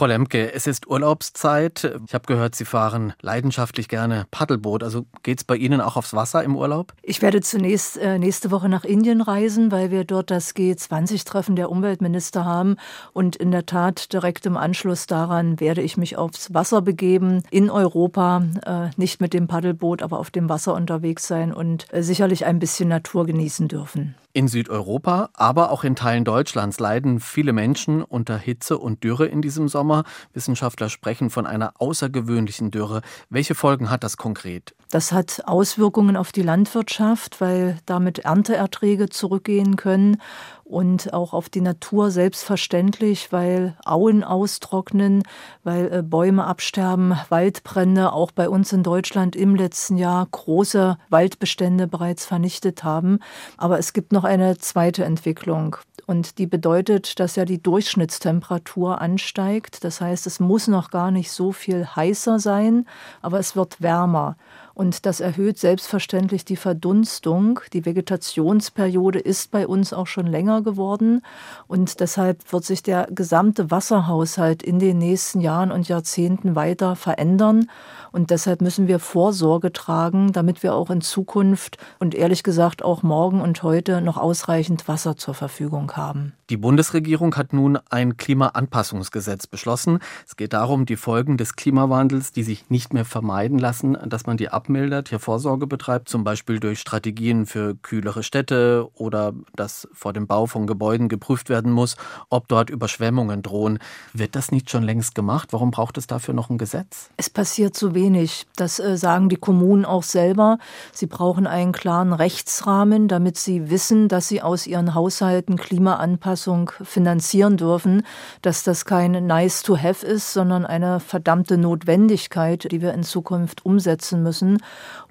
Frau Lemke, es ist Urlaubszeit. Ich habe gehört, Sie fahren leidenschaftlich gerne Paddelboot. Also geht es bei Ihnen auch aufs Wasser im Urlaub? Ich werde zunächst äh, nächste Woche nach Indien reisen, weil wir dort das G20-Treffen der Umweltminister haben. Und in der Tat direkt im Anschluss daran werde ich mich aufs Wasser begeben, in Europa, äh, nicht mit dem Paddelboot, aber auf dem Wasser unterwegs sein und äh, sicherlich ein bisschen Natur genießen dürfen. In Südeuropa, aber auch in Teilen Deutschlands leiden viele Menschen unter Hitze und Dürre in diesem Sommer. Wissenschaftler sprechen von einer außergewöhnlichen Dürre. Welche Folgen hat das konkret? Das hat Auswirkungen auf die Landwirtschaft, weil damit Ernteerträge zurückgehen können und auch auf die Natur selbstverständlich, weil Auen austrocknen, weil äh, Bäume absterben, Waldbrände auch bei uns in Deutschland im letzten Jahr große Waldbestände bereits vernichtet haben. Aber es gibt noch eine zweite Entwicklung. Und die bedeutet, dass ja die Durchschnittstemperatur ansteigt. Das heißt, es muss noch gar nicht so viel heißer sein, aber es wird wärmer. Und das erhöht selbstverständlich die Verdunstung. Die Vegetationsperiode ist bei uns auch schon länger geworden. Und deshalb wird sich der gesamte Wasserhaushalt in den nächsten Jahren und Jahrzehnten weiter verändern. Und deshalb müssen wir Vorsorge tragen, damit wir auch in Zukunft und ehrlich gesagt auch morgen und heute noch ausreichend Wasser zur Verfügung haben. Die Bundesregierung hat nun ein Klimaanpassungsgesetz beschlossen. Es geht darum, die Folgen des Klimawandels, die sich nicht mehr vermeiden lassen, dass man die abmildert, hier Vorsorge betreibt, zum Beispiel durch Strategien für kühlere Städte oder dass vor dem Bau von Gebäuden geprüft werden muss, ob dort Überschwemmungen drohen. Wird das nicht schon längst gemacht? Warum braucht es dafür noch ein Gesetz? Es passiert zu wenig. Das äh, sagen die Kommunen auch selber. Sie brauchen einen klaren Rechtsrahmen, damit sie wissen, dass sie aus ihren Haushalten Klimaanpassung Anpassung finanzieren dürfen, dass das kein Nice to Have ist, sondern eine verdammte Notwendigkeit, die wir in Zukunft umsetzen müssen.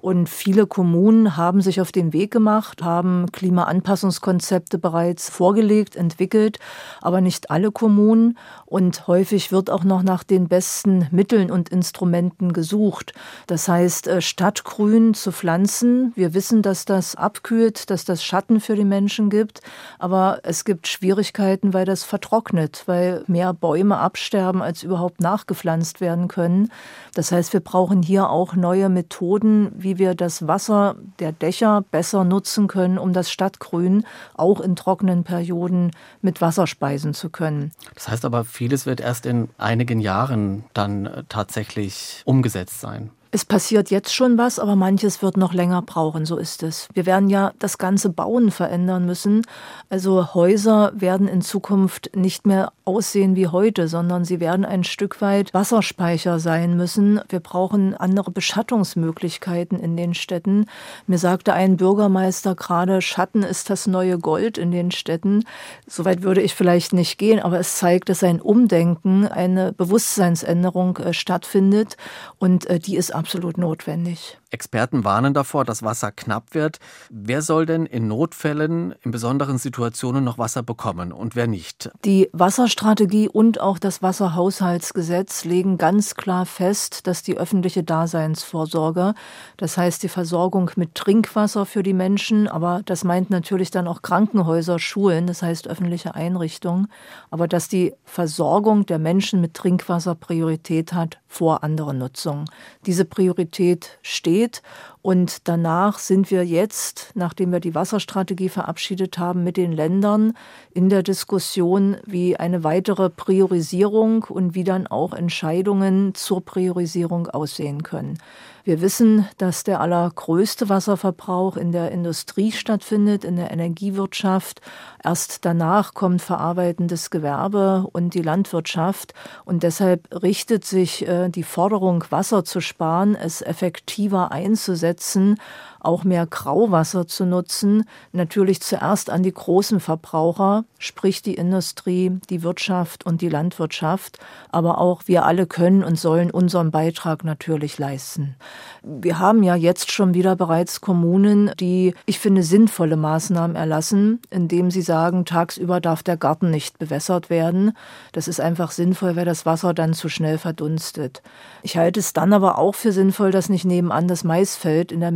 Und viele Kommunen haben sich auf den Weg gemacht, haben Klimaanpassungskonzepte bereits vorgelegt, entwickelt, aber nicht alle Kommunen. Und häufig wird auch noch nach den besten Mitteln und Instrumenten gesucht. Das heißt, äh, statt Grün zu pflanzen, wir wissen, dass das abkühlt, dass das Schatten für die Menschen gibt, aber es gibt Schwierigkeiten, weil das vertrocknet, weil mehr Bäume absterben, als überhaupt nachgepflanzt werden können. Das heißt, wir brauchen hier auch neue Methoden, wie wir das Wasser der Dächer besser nutzen können, um das Stadtgrün auch in trockenen Perioden mit Wasser speisen zu können. Das heißt aber, vieles wird erst in einigen Jahren dann äh, tatsächlich umgesetzt sein. Es passiert jetzt schon was, aber manches wird noch länger brauchen, so ist es. Wir werden ja das ganze Bauen verändern müssen. Also Häuser werden in Zukunft nicht mehr aussehen wie heute, sondern sie werden ein Stück weit Wasserspeicher sein müssen. Wir brauchen andere Beschattungsmöglichkeiten in den Städten. Mir sagte ein Bürgermeister gerade, Schatten ist das neue Gold in den Städten. Soweit würde ich vielleicht nicht gehen, aber es zeigt, dass ein Umdenken, eine Bewusstseinsänderung äh, stattfindet und äh, die ist absolut notwendig. Experten warnen davor, dass Wasser knapp wird. Wer soll denn in Notfällen, in besonderen Situationen noch Wasser bekommen und wer nicht? Die Wasserstrategie und auch das Wasserhaushaltsgesetz legen ganz klar fest, dass die öffentliche Daseinsvorsorge, das heißt die Versorgung mit Trinkwasser für die Menschen, aber das meint natürlich dann auch Krankenhäuser, Schulen, das heißt öffentliche Einrichtungen, aber dass die Versorgung der Menschen mit Trinkwasser Priorität hat vor anderen Nutzungen. Diese Priorität steht geht. Und danach sind wir jetzt, nachdem wir die Wasserstrategie verabschiedet haben, mit den Ländern in der Diskussion, wie eine weitere Priorisierung und wie dann auch Entscheidungen zur Priorisierung aussehen können. Wir wissen, dass der allergrößte Wasserverbrauch in der Industrie stattfindet, in der Energiewirtschaft. Erst danach kommt verarbeitendes Gewerbe und die Landwirtschaft. Und deshalb richtet sich äh, die Forderung, Wasser zu sparen, es effektiver einzusetzen, umsetzen auch mehr Grauwasser zu nutzen. Natürlich zuerst an die großen Verbraucher, sprich die Industrie, die Wirtschaft und die Landwirtschaft. Aber auch wir alle können und sollen unseren Beitrag natürlich leisten. Wir haben ja jetzt schon wieder bereits Kommunen, die, ich finde, sinnvolle Maßnahmen erlassen, indem sie sagen, tagsüber darf der Garten nicht bewässert werden. Das ist einfach sinnvoll, weil das Wasser dann zu schnell verdunstet. Ich halte es dann aber auch für sinnvoll, dass nicht nebenan das Maisfeld in der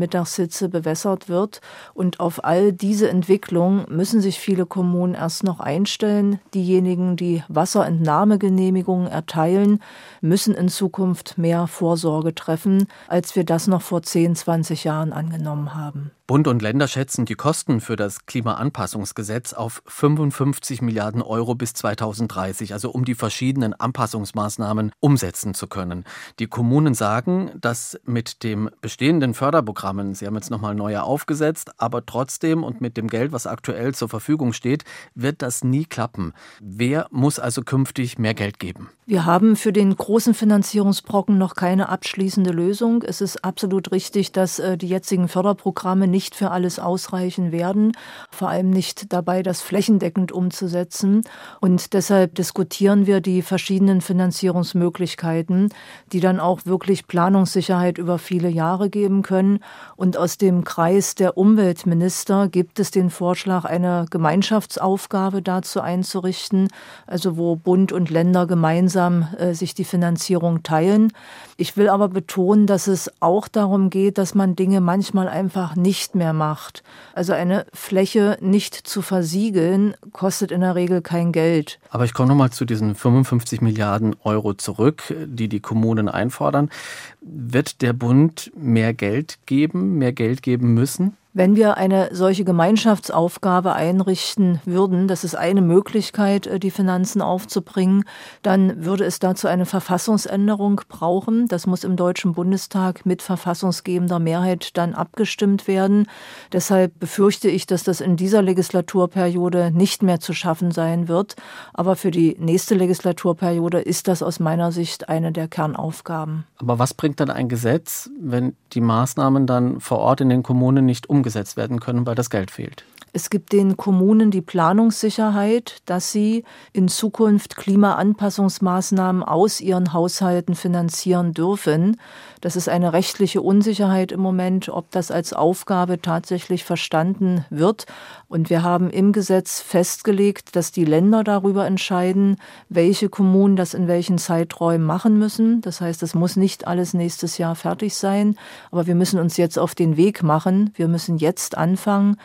Mittagssitze bewässert wird. Und auf all diese Entwicklung müssen sich viele Kommunen erst noch einstellen. Diejenigen, die Wasserentnahmegenehmigungen erteilen, müssen in Zukunft mehr Vorsorge treffen, als wir das noch vor 10, 20 Jahren angenommen haben. Bund und Länder schätzen die Kosten für das Klimaanpassungsgesetz auf 55 Milliarden Euro bis 2030, also um die verschiedenen Anpassungsmaßnahmen umsetzen zu können. Die Kommunen sagen, dass mit dem bestehenden Förderprogrammen, sie haben jetzt nochmal neue aufgesetzt, aber trotzdem und mit dem Geld, was aktuell zur Verfügung steht, wird das nie klappen. Wer muss also künftig mehr Geld geben? Wir haben für den großen Finanzierungsbrocken noch keine abschließende Lösung. Es ist absolut richtig, dass äh, die jetzigen Förderprogramme nicht für alles ausreichen werden, vor allem nicht dabei, das flächendeckend umzusetzen. Und deshalb diskutieren wir die verschiedenen Finanzierungsmöglichkeiten, die dann auch wirklich Planungssicherheit über viele Jahre geben können. Und aus dem Kreis der Umweltminister gibt es den Vorschlag, eine Gemeinschaftsaufgabe dazu einzurichten, also wo Bund und Länder gemeinsam gemeinsam äh, sich die Finanzierung teilen. Ich will aber betonen, dass es auch darum geht, dass man Dinge manchmal einfach nicht mehr macht. Also eine Fläche nicht zu versiegeln, kostet in der Regel kein Geld. Aber ich komme nochmal zu diesen 55 Milliarden Euro zurück, die die Kommunen einfordern. Wird der Bund mehr Geld geben, mehr Geld geben müssen? Wenn wir eine solche Gemeinschaftsaufgabe einrichten würden, das ist eine Möglichkeit, äh, die Finanzen aufzubringen, dann würde es dazu eine Verfassungsänderung brauchen. Das muss im Deutschen Bundestag mit verfassungsgebender Mehrheit dann abgestimmt werden. Deshalb befürchte ich, dass das in dieser Legislaturperiode nicht mehr zu schaffen sein wird. Aber für die nächste Legislaturperiode ist das aus meiner Sicht eine der Kernaufgaben. Aber was bringt dann ein Gesetz, wenn die Maßnahmen dann vor Ort in den Kommunen nicht umgesetzt umgesetzt werden können, weil das Geld fehlt. Es gibt den Kommunen die Planungssicherheit, dass sie in Zukunft Klimaanpassungsmaßnahmen aus ihren Haushalten finanzieren dürfen. Das ist eine rechtliche Unsicherheit im Moment, ob das als Aufgabe tatsächlich verstanden wird. Und wir haben im Gesetz festgelegt, dass die Länder darüber entscheiden, welche Kommunen das in welchen Zeiträumen machen müssen. Das heißt, es muss nicht alles nächstes Jahr fertig sein. Aber wir müssen uns jetzt auf den Weg machen. Wir müssen jetzt anfangen,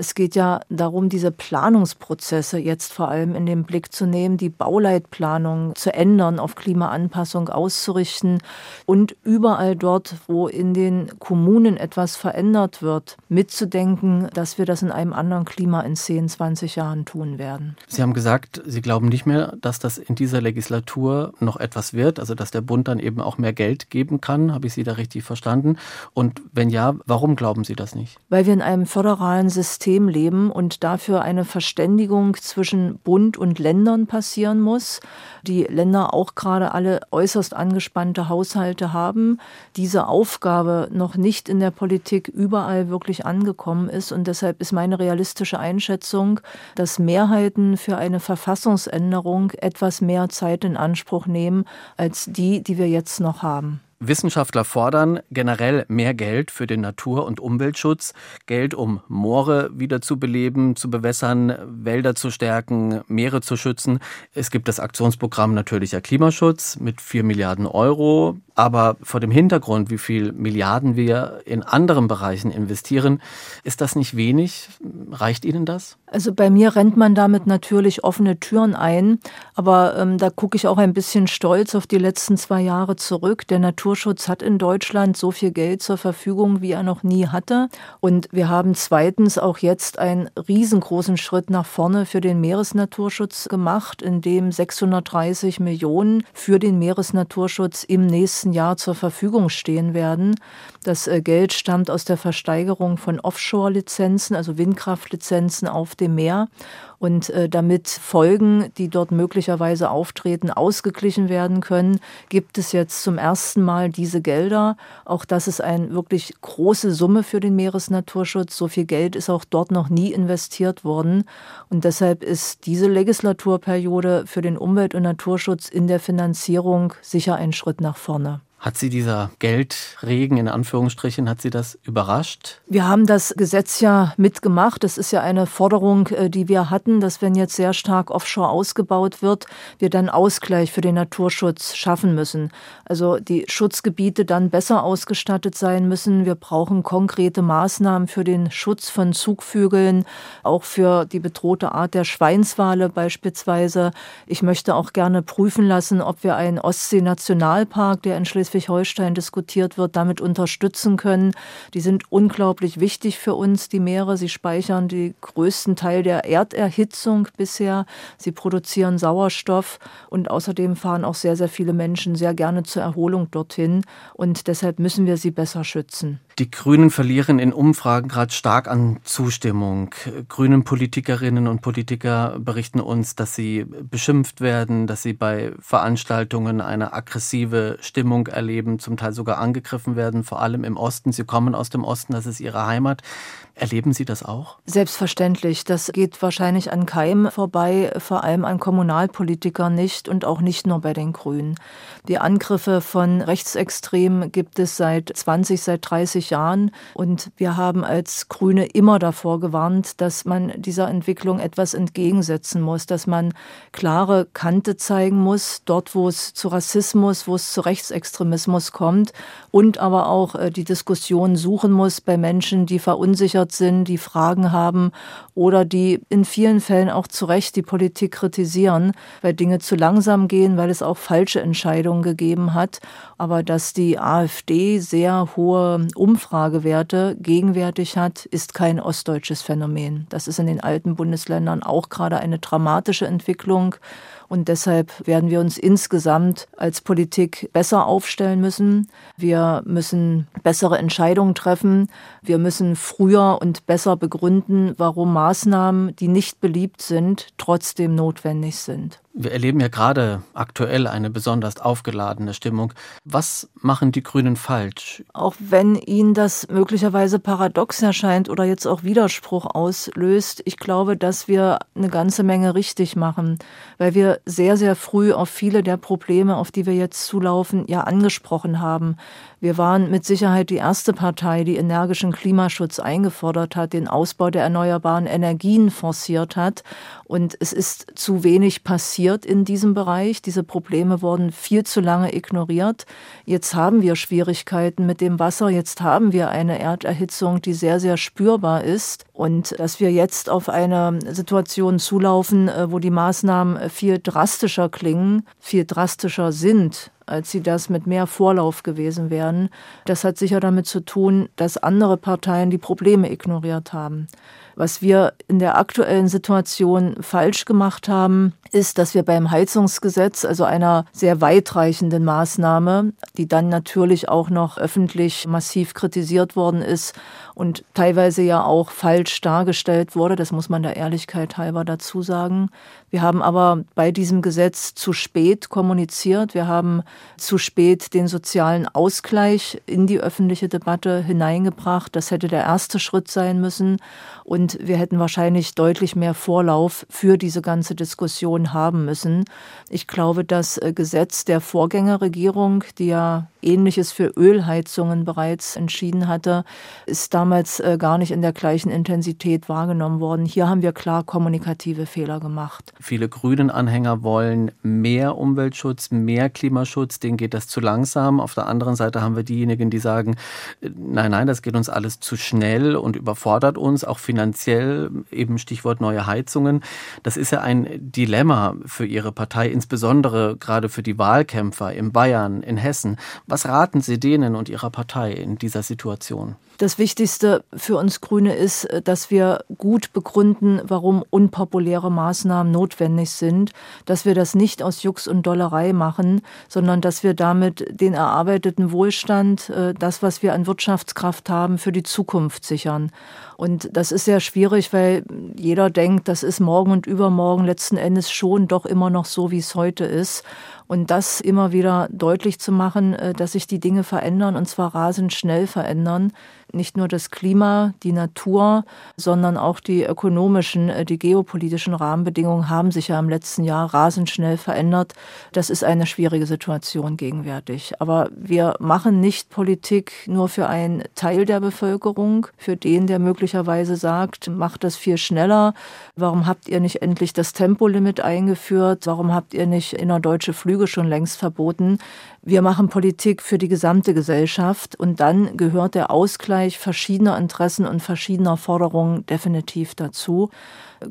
es geht ja darum, diese Planungsprozesse jetzt vor allem in den Blick zu nehmen, die Bauleitplanung zu ändern, auf Klimaanpassung auszurichten und überall dort, wo in den Kommunen etwas verändert wird, mitzudenken, dass wir das in einem anderen Klima in 10, 20 Jahren tun werden. Sie haben gesagt, Sie glauben nicht mehr, dass das in dieser Legislatur noch etwas wird, also dass der Bund dann eben auch mehr Geld geben kann. Habe ich Sie da richtig verstanden? Und wenn ja, warum glauben Sie das nicht? Weil wir in einem föderalen System System leben und dafür eine Verständigung zwischen Bund und Ländern passieren muss. Die Länder auch gerade alle äußerst angespannte Haushalte haben. Diese Aufgabe noch nicht in der Politik überall wirklich angekommen ist. Und deshalb ist meine realistische Einschätzung, dass Mehrheiten für eine Verfassungsänderung etwas mehr Zeit in Anspruch nehmen als die, die wir jetzt noch haben. Wissenschaftler fordern generell mehr Geld für den Natur- und Umweltschutz, Geld, um Moore wieder zu beleben, zu bewässern, Wälder zu stärken, Meere zu schützen. Es gibt das Aktionsprogramm Natürlicher Klimaschutz mit vier Milliarden Euro. Aber vor dem Hintergrund, wie viel Milliarden wir in anderen Bereichen investieren, ist das nicht wenig? Reicht Ihnen das? Also bei mir rennt man damit natürlich offene Türen ein, aber ähm, da gucke ich auch ein bisschen stolz auf die letzten zwei Jahre zurück. Der Naturschutz hat in Deutschland so viel Geld zur Verfügung, wie er noch nie hatte. Und wir haben zweitens auch jetzt einen riesengroßen Schritt nach vorne für den Meeresnaturschutz gemacht, indem 630 Millionen für den Meeresnaturschutz im nächsten nächsten Jahr zur Verfügung stehen werden. Das äh, Geld stammt aus der Versteigerung von Offshore-Lizenzen, also Windkraftlizenzen auf dem Meer. Und äh, damit Folgen, die dort möglicherweise auftreten, ausgeglichen werden können, gibt es jetzt zum ersten Mal diese Gelder. Auch das ist eine wirklich große Summe für den Meeresnaturschutz. So viel Geld ist auch dort noch nie investiert worden. Und deshalb ist diese Legislaturperiode für den Umwelt- und Naturschutz in der Finanzierung sicher ein Schritt nach vorne. Hat Sie dieser Geldregen in Anführungsstrichen, hat Sie das überrascht? Wir haben das Gesetz ja mitgemacht. Das ist ja eine Forderung, äh, die wir hatten, dass wenn jetzt sehr stark offshore ausgebaut wird, wir dann Ausgleich für den Naturschutz schaffen müssen. Also die Schutzgebiete dann besser ausgestattet sein müssen. Wir brauchen konkrete Maßnahmen für den Schutz von Zugvögeln, auch für die bedrohte Art der Schweinswale beispielsweise. Ich möchte auch gerne prüfen lassen, ob wir einen Ostsee-Nationalpark, der in Schleswig Schleswig-Holstein diskutiert wird, damit unterstützen können. Die sind unglaublich wichtig für uns, die Meere. Sie speichern den größten Teil der Erderhitzung bisher. Sie produzieren Sauerstoff und außerdem fahren auch sehr, sehr viele Menschen sehr gerne zur Erholung dorthin. Und deshalb müssen wir sie besser schützen. Die Grünen verlieren in Umfragen gerade stark an Zustimmung. Grünen Politikerinnen und Politiker berichten uns, dass sie beschimpft werden, dass sie bei Veranstaltungen eine aggressive Stimmung erleben, zum Teil sogar angegriffen werden, vor allem im Osten. Sie kommen aus dem Osten, das ist ihre Heimat. Erleben Sie das auch? Selbstverständlich. Das geht wahrscheinlich an keinem vorbei, vor allem an Kommunalpolitikern nicht und auch nicht nur bei den Grünen. Die Angriffe von Rechtsextremen gibt es seit 20, seit 30 Jahren und wir haben als Grüne immer davor gewarnt, dass man dieser Entwicklung etwas entgegensetzen muss, dass man klare Kante zeigen muss, dort wo es zu Rassismus, wo es zu Rechtsextremismus kommt und aber auch äh, die Diskussion suchen muss bei Menschen, die verunsichert sind, die Fragen haben oder die in vielen Fällen auch zu Recht die Politik kritisieren, weil Dinge zu langsam gehen, weil es auch falsche Entscheidungen gegeben hat. Aber dass die AfD sehr hohe Umfragewerte gegenwärtig hat, ist kein ostdeutsches Phänomen. Das ist in den alten Bundesländern auch gerade eine dramatische Entwicklung. Und deshalb werden wir uns insgesamt als Politik besser aufstellen müssen. Wir müssen bessere Entscheidungen treffen. Wir müssen früher und besser begründen, warum Maßnahmen, die nicht beliebt sind, trotzdem notwendig sind. Wir erleben ja gerade aktuell eine besonders aufgeladene Stimmung. Was machen die Grünen falsch? Auch wenn Ihnen das möglicherweise paradox erscheint oder jetzt auch Widerspruch auslöst, ich glaube, dass wir eine ganze Menge richtig machen, weil wir sehr, sehr früh auf viele der Probleme, auf die wir jetzt zulaufen, ja angesprochen haben. Wir waren mit Sicherheit die erste Partei, die energischen Klimaschutz eingefordert hat, den Ausbau der erneuerbaren Energien forciert hat. Und es ist zu wenig passiert in diesem Bereich. Diese Probleme wurden viel zu lange ignoriert. Jetzt haben wir Schwierigkeiten mit dem Wasser. Jetzt haben wir eine Erderhitzung, die sehr, sehr spürbar ist. Und dass wir jetzt auf eine Situation zulaufen, äh, wo die Maßnahmen viel drastischer klingen, viel drastischer sind, als sie das mit mehr Vorlauf gewesen wären. Das hat sicher damit zu tun, dass andere Parteien die Probleme ignoriert haben. Was wir in der aktuellen Situation falsch gemacht haben, ist, dass wir beim Heizungsgesetz, also einer sehr weitreichenden Maßnahme, die dann natürlich auch noch öffentlich massiv kritisiert worden ist und teilweise ja auch falsch dargestellt wurde, das muss man der Ehrlichkeit halber dazu sagen. Wir haben aber bei diesem Gesetz zu spät kommuniziert. Wir haben zu spät den sozialen Ausgleich in die öffentliche Debatte hineingebracht. Das hätte der erste Schritt sein müssen. Und wir hätten wahrscheinlich deutlich mehr Vorlauf für diese ganze Diskussion haben müssen. Ich glaube, das äh, Gesetz der Vorgängerregierung, die ja Ähnliches für Ölheizungen bereits entschieden hatte, ist damals äh, gar nicht in der gleichen Intensität wahrgenommen worden. Hier haben wir klar kommunikative Fehler gemacht. Viele Grünen-Anhänger wollen mehr Umweltschutz, mehr Klimaschutz, denen geht das zu langsam. Auf der anderen Seite haben wir diejenigen, die sagen, äh, nein, nein, das geht uns alles zu schnell und überfordert uns, auch finanziell, eben Stichwort neue Heizungen. Das ist ja ein Dilemma für Ihre Partei, insbesondere gerade für die Wahlkämpfer in Bayern, in Hessen Was raten Sie denen und Ihrer Partei in dieser Situation? Das Wichtigste für uns Grüne ist, äh, dass wir gut begründen, warum unpopuläre Maßnahmen notwendig sind, dass wir das nicht aus Jux und Dollerei machen, sondern dass wir damit den erarbeiteten Wohlstand, äh, das, was wir an Wirtschaftskraft haben, für die Zukunft sichern. Und das ist sehr schwierig, weil jeder denkt, das ist morgen und übermorgen letzten Endes schon doch immer noch so, wie es heute ist. Und das immer wieder deutlich zu machen, äh, dass sich die Dinge verändern und zwar rasend schnell verändern. Nicht nur das Klima, die Natur, sondern auch die ökonomischen, äh, die geopolitischen Rahmenbedingungen haben sich ja im letzten Jahr rasend schnell verändert. Das ist eine schwierige Situation gegenwärtig. Aber wir machen nicht Politik nur für einen Teil der Bevölkerung, für den, der möglicherweise sagt, macht das viel schneller. Warum habt ihr nicht endlich das Tempolimit eingeführt? Warum habt ihr nicht innerdeutsche Flüge schon längst verboten. Wir machen Politik für die gesamte Gesellschaft und dann gehört der Ausgleich verschiedener Interessen und verschiedener Forderungen definitiv dazu.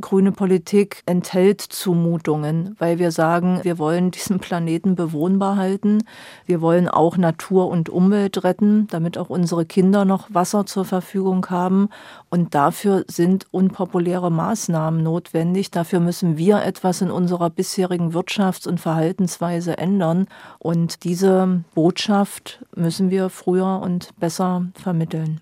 Grüne Politik enthält Zumutungen, weil wir sagen, wir wollen diesen Planeten bewohnbar halten. Wir wollen auch Natur und Umwelt retten, damit auch unsere Kinder noch Wasser zur Verfügung haben. Und dafür sind unpopuläre Maßnahmen notwendig. Dafür müssen wir etwas in unserer bisherigen Wirtschafts- und Verhaltensweise ändern. Und diese Botschaft müssen wir früher und besser vermitteln.